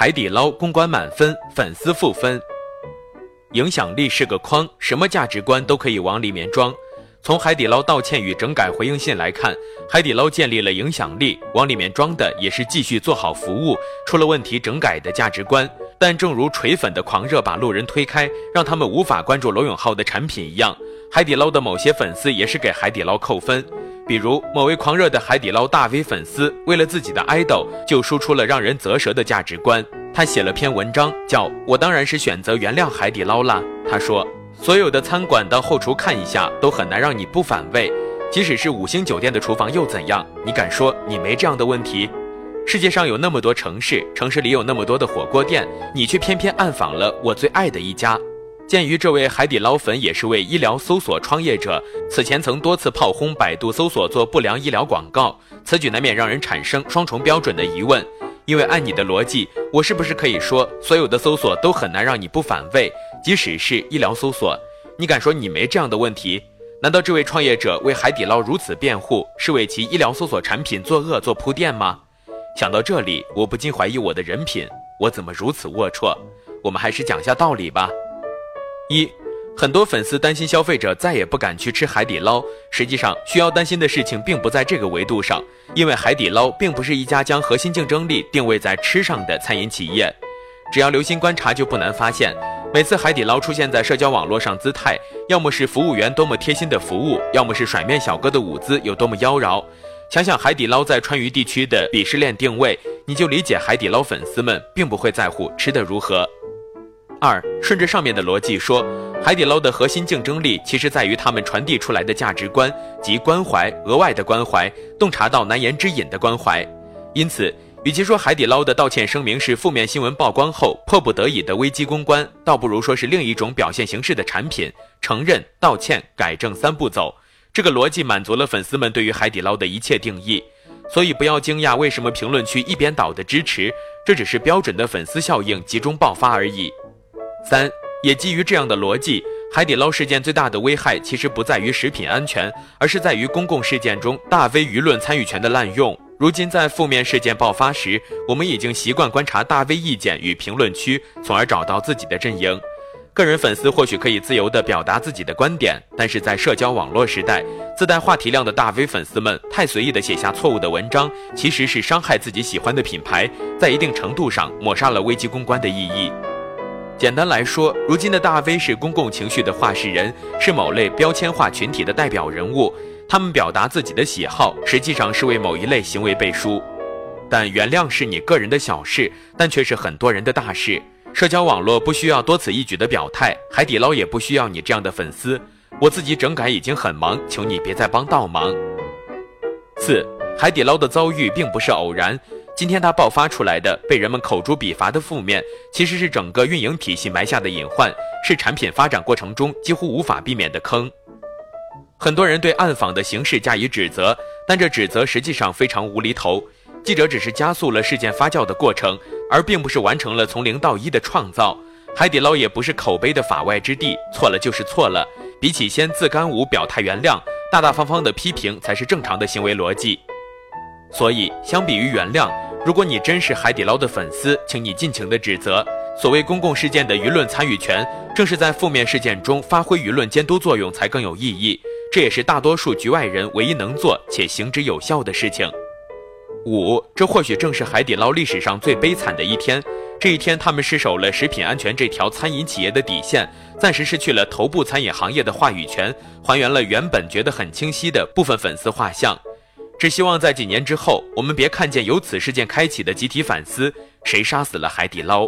海底捞公关满分，粉丝负分。影响力是个筐，什么价值观都可以往里面装。从海底捞道歉与整改回应信来看，海底捞建立了影响力，往里面装的也是继续做好服务、出了问题整改的价值观。但正如锤粉的狂热把路人推开，让他们无法关注罗永浩的产品一样，海底捞的某些粉丝也是给海底捞扣分。比如某位狂热的海底捞大 V 粉丝，为了自己的爱豆，就输出了让人啧舌的价值观。他写了篇文章，叫《我当然是选择原谅海底捞啦》。他说，所有的餐馆到后厨看一下，都很难让你不反胃。即使是五星酒店的厨房又怎样？你敢说你没这样的问题？世界上有那么多城市，城市里有那么多的火锅店，你却偏偏暗访了我最爱的一家。鉴于这位海底捞粉也是位医疗搜索创业者，此前曾多次炮轰百度搜索做不良医疗广告，此举难免让人产生双重标准的疑问。因为按你的逻辑，我是不是可以说所有的搜索都很难让你不反胃，即使是医疗搜索？你敢说你没这样的问题？难道这位创业者为海底捞如此辩护，是为其医疗搜索产品作恶做铺垫吗？想到这里，我不禁怀疑我的人品，我怎么如此龌龊？我们还是讲下道理吧。一，很多粉丝担心消费者再也不敢去吃海底捞。实际上，需要担心的事情并不在这个维度上，因为海底捞并不是一家将核心竞争力定位在吃上的餐饮企业。只要留心观察，就不难发现，每次海底捞出现在社交网络上，姿态要么是服务员多么贴心的服务，要么是甩面小哥的舞姿有多么妖娆。想想海底捞在川渝地区的鄙视链定位，你就理解海底捞粉丝们并不会在乎吃的如何。二，顺着上面的逻辑说，海底捞的核心竞争力其实在于他们传递出来的价值观及关怀，额外的关怀，洞察到难言之隐的关怀。因此，与其说海底捞的道歉声明是负面新闻曝光后迫不得已的危机公关，倒不如说是另一种表现形式的产品，承认、道歉、改正三步走。这个逻辑满足了粉丝们对于海底捞的一切定义。所以不要惊讶，为什么评论区一边倒的支持，这只是标准的粉丝效应集中爆发而已。三，也基于这样的逻辑，海底捞事件最大的危害其实不在于食品安全，而是在于公共事件中大 V 舆论参与权的滥用。如今在负面事件爆发时，我们已经习惯观察大 V 意见与评论区，从而找到自己的阵营。个人粉丝或许可以自由地表达自己的观点，但是在社交网络时代，自带话题量的大 V 粉丝们太随意地写下错误的文章，其实是伤害自己喜欢的品牌，在一定程度上抹杀了危机公关的意义。简单来说，如今的大 V 是公共情绪的话事人，是某类标签化群体的代表人物。他们表达自己的喜好，实际上是为某一类行为背书。但原谅是你个人的小事，但却是很多人的大事。社交网络不需要多此一举的表态，海底捞也不需要你这样的粉丝。我自己整改已经很忙，求你别再帮倒忙。四，海底捞的遭遇并不是偶然。今天它爆发出来的被人们口诛笔伐的负面，其实是整个运营体系埋下的隐患，是产品发展过程中几乎无法避免的坑。很多人对暗访的形式加以指责，但这指责实际上非常无厘头。记者只是加速了事件发酵的过程，而并不是完成了从零到一的创造。海底捞也不是口碑的法外之地，错了就是错了。比起先自干五表态原谅，大大方方的批评才是正常的行为逻辑。所以，相比于原谅，如果你真是海底捞的粉丝，请你尽情的指责。所谓公共事件的舆论参与权，正是在负面事件中发挥舆论监督作用才更有意义。这也是大多数局外人唯一能做且行之有效的事情。五，这或许正是海底捞历史上最悲惨的一天。这一天，他们失守了食品安全这条餐饮企业的底线，暂时失去了头部餐饮行业的话语权，还原了原本觉得很清晰的部分粉丝画像。只希望在几年之后，我们别看见由此事件开启的集体反思：谁杀死了海底捞？